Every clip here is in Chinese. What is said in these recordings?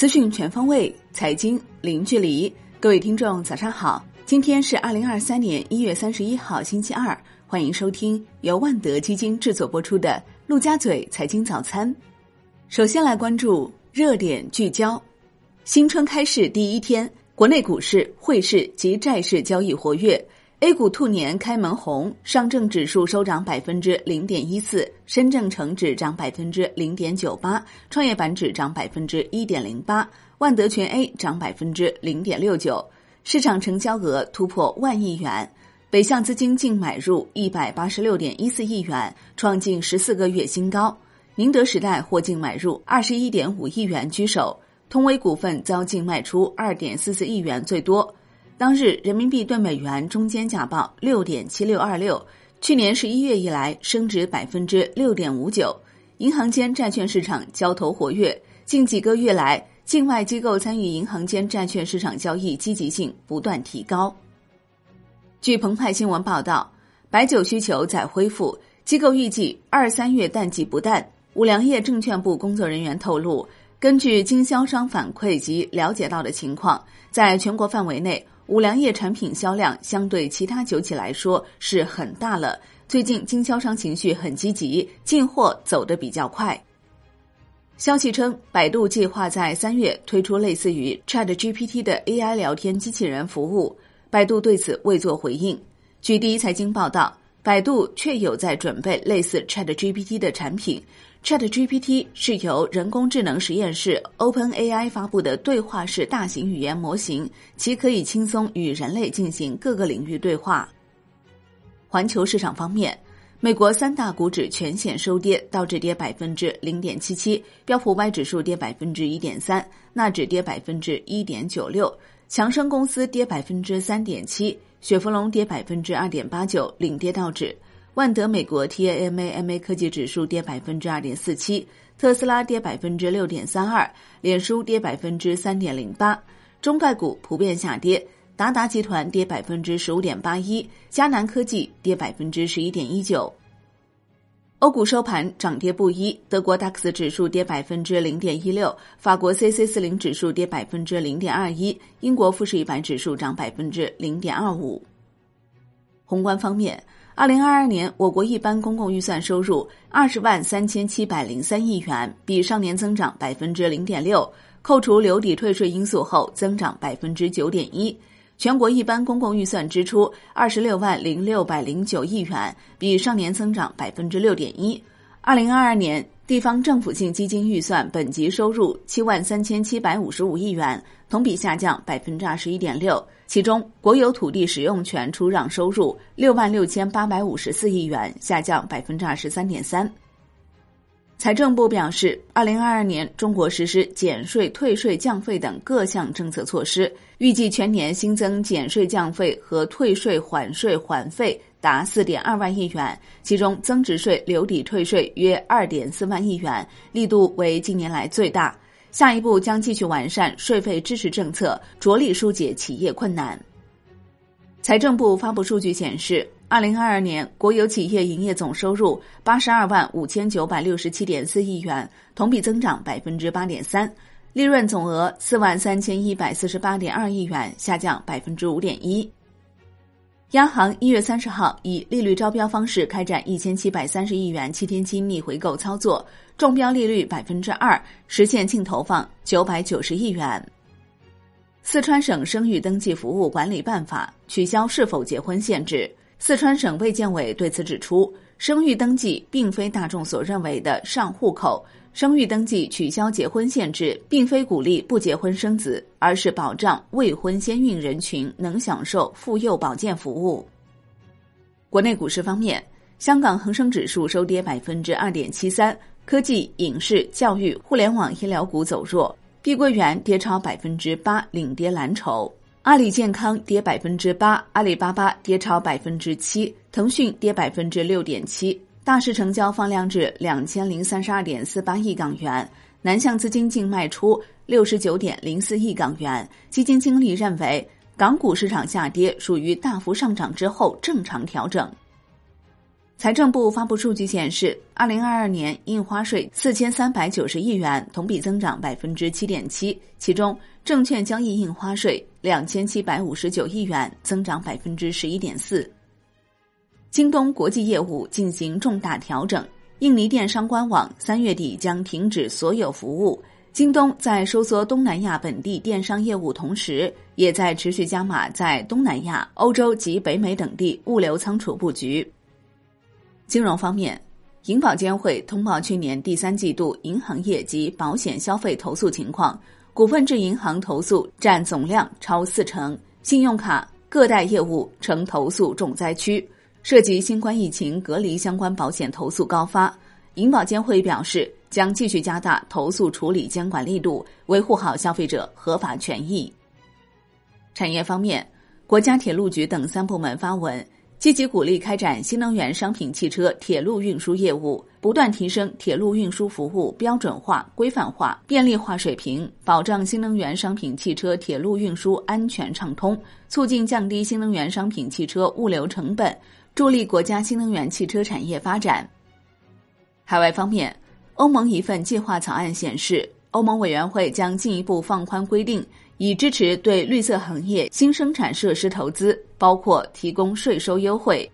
资讯全方位，财经零距离。各位听众，早上好！今天是二零二三年一月三十一号，星期二。欢迎收听由万德基金制作播出的《陆家嘴财经早餐》。首先来关注热点聚焦。新春开市第一天，国内股市、汇市及债市交易活跃。A 股兔年开门红，上证指数收涨百分之零点一四，深证成指涨百分之零点九八，创业板指涨百分之一点零八，万德全 A 涨百分之零点六九，市场成交额突破万亿元，北向资金净买入一百八十六点一四亿元，创近十四个月新高。宁德时代获净买入二十一点五亿元居首，通威股份遭净卖出二点四四亿元最多。当日人民币对美元中间价报六点七六二六，去年十一月以来升值百分之六点五九。银行间债券市场交投活跃，近几个月来，境外机构参与银行间债券市场交易积极性不断提高。据澎湃新闻报道，白酒需求在恢复，机构预计二三月淡季不淡。五粮液证券部工作人员透露，根据经销商反馈及了解到的情况，在全国范围内。五粮液产品销量相对其他酒企来说是很大了。最近经销商情绪很积极，进货走得比较快。消息称，百度计划在三月推出类似于 Chat GPT 的 AI 聊天机器人服务。百度对此未作回应。据第一财经报道，百度确有在准备类似 Chat GPT 的产品。ChatGPT 是由人工智能实验室 OpenAI 发布的对话式大型语言模型，其可以轻松与人类进行各个领域对话。环球市场方面，美国三大股指全线收跌，道指跌百分之零点七七，标普 Y 指数跌百分之一点三，纳指跌百分之一点九六，强生公司跌百分之三点七，雪佛龙跌百分之二点八九，领跌道指。万德美国 TAMA MA 科技指数跌百分之二点四七，特斯拉跌百分之六点三二，脸书跌百分之三点零八，中概股普遍下跌，达达集团跌百分之十五点八一，迦南科技跌百分之十一点一九。欧股收盘涨跌不一，德国 DAX 指数跌百分之零点一六，法国 CAC 四零指数跌百分之零点二一，英国富时一百指数涨百分之零点二五。宏观方面。二零二二年，我国一般公共预算收入二十万三千七百零三亿元，比上年增长百分之零点六，扣除留抵退税因素后，增长百分之九点一。全国一般公共预算支出二十六万零六百零九亿元，比上年增长百分之六点一。二零二二年。地方政府性基金预算本级收入七万三千七百五十五亿元，同比下降百分之二十一点六。其中，国有土地使用权出让收入六万六千八百五十四亿元，下降百分之二十三点三。财政部表示，二零二二年中国实施减税、退税、降费等各项政策措施，预计全年新增减税、降费和退税、缓税、缓费。达四点二万亿元，其中增值税留抵退税约二点四万亿元，力度为近年来最大。下一步将继续完善税费支持政策，着力疏解企业困难。财政部发布数据显示，二零二二年国有企业营业总收入八十二万五千九百六十七点四亿元，同比增长百分之八点三，利润总额四万三千一百四十八点二亿元，下降百分之五点一。央行一月三十号以利率招标方式开展一千七百三十亿元七天期逆回购操作，中标利率百分之二，实现净投放九百九十亿元。四川省生育登记服务管理办法取消是否结婚限制。四川省卫健委对此指出，生育登记并非大众所认为的上户口。生育登记取消结婚限制，并非鼓励不结婚生子，而是保障未婚先孕人群能享受妇幼保健服务。国内股市方面，香港恒生指数收跌百分之二点七三，科技、影视、教育、互联网、医疗股走弱，碧桂园跌超百分之八，领跌蓝筹；阿里健康跌百分之八，阿里巴巴跌超百分之七，腾讯跌百分之六点七。大市成交放量至两千零三十二点四八亿港元，南向资金净卖出六十九点零四亿港元。基金经理认为，港股市场下跌属于大幅上涨之后正常调整。财政部发布数据显示，二零二二年印花税四千三百九十亿元，同比增长百分之七点七。其中，证券交易印花税两千七百五十九亿元，增长百分之十一点四。京东国际业务进行重大调整，印尼电商官网三月底将停止所有服务。京东在收缩东南亚本地电商业务同时，也在持续加码在东南亚、欧洲及北美等地物流仓储布局。金融方面，银保监会通报去年第三季度银行业及保险消费投诉情况，股份制银行投诉占总量超四成，信用卡、个贷业务成投诉重灾区，涉及新冠疫情隔离相关保险投诉高发。银保监会表示，将继续加大投诉处理监管力度，维护好消费者合法权益。产业方面，国家铁路局等三部门发文。积极鼓励开展新能源商品汽车铁路运输业务，不断提升铁路运输服务标准化、规范化、便利化水平，保障新能源商品汽车铁路运输安全畅通，促进降低新能源商品汽车物流成本，助力国家新能源汽车产业发展。海外方面，欧盟一份计划草案显示，欧盟委员会将进一步放宽规定。以支持对绿色行业新生产设施投资，包括提供税收优惠。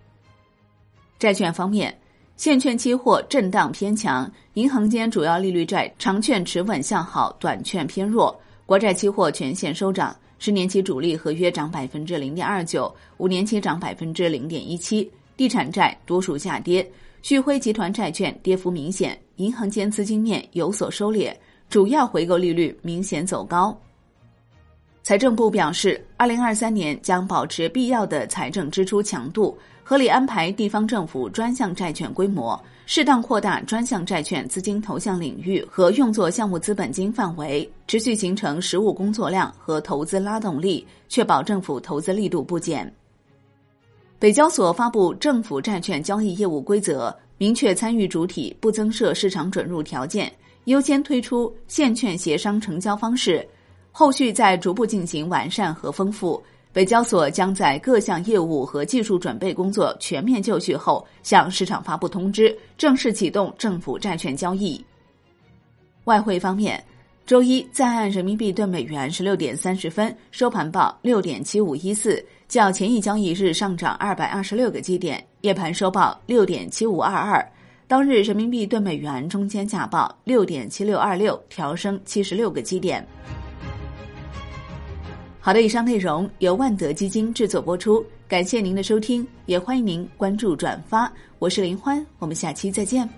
债券方面，现券期货震荡偏强，银行间主要利率债长券持稳向好，短券偏弱。国债期货全线收涨，十年期主力合约涨百分之零点二九，五年期涨百分之零点一七。地产债多数下跌，旭辉集团债券跌幅明显，银行间资金面有所收敛，主要回购利率明显走高。财政部表示，二零二三年将保持必要的财政支出强度，合理安排地方政府专项债券规模，适当扩大专项债券资金投向领域和用作项目资本金范围，持续形成实务工作量和投资拉动力，确保政府投资力度不减。北交所发布政府债券交易业务规则，明确参与主体不增设市场准入条件，优先推出现券协商成交方式。后续再逐步进行完善和丰富。北交所将在各项业务和技术准备工作全面就绪后，向市场发布通知，正式启动政府债券交易。外汇方面，周一在岸人民币兑美元十六点三十分收盘报六点七五一四，较前一交易日上涨二百二十六个基点，夜盘收报六点七五二二。当日人民币兑美元中间价报六点七六二六，调升七十六个基点。好的，以上内容由万德基金制作播出，感谢您的收听，也欢迎您关注转发。我是林欢，我们下期再见。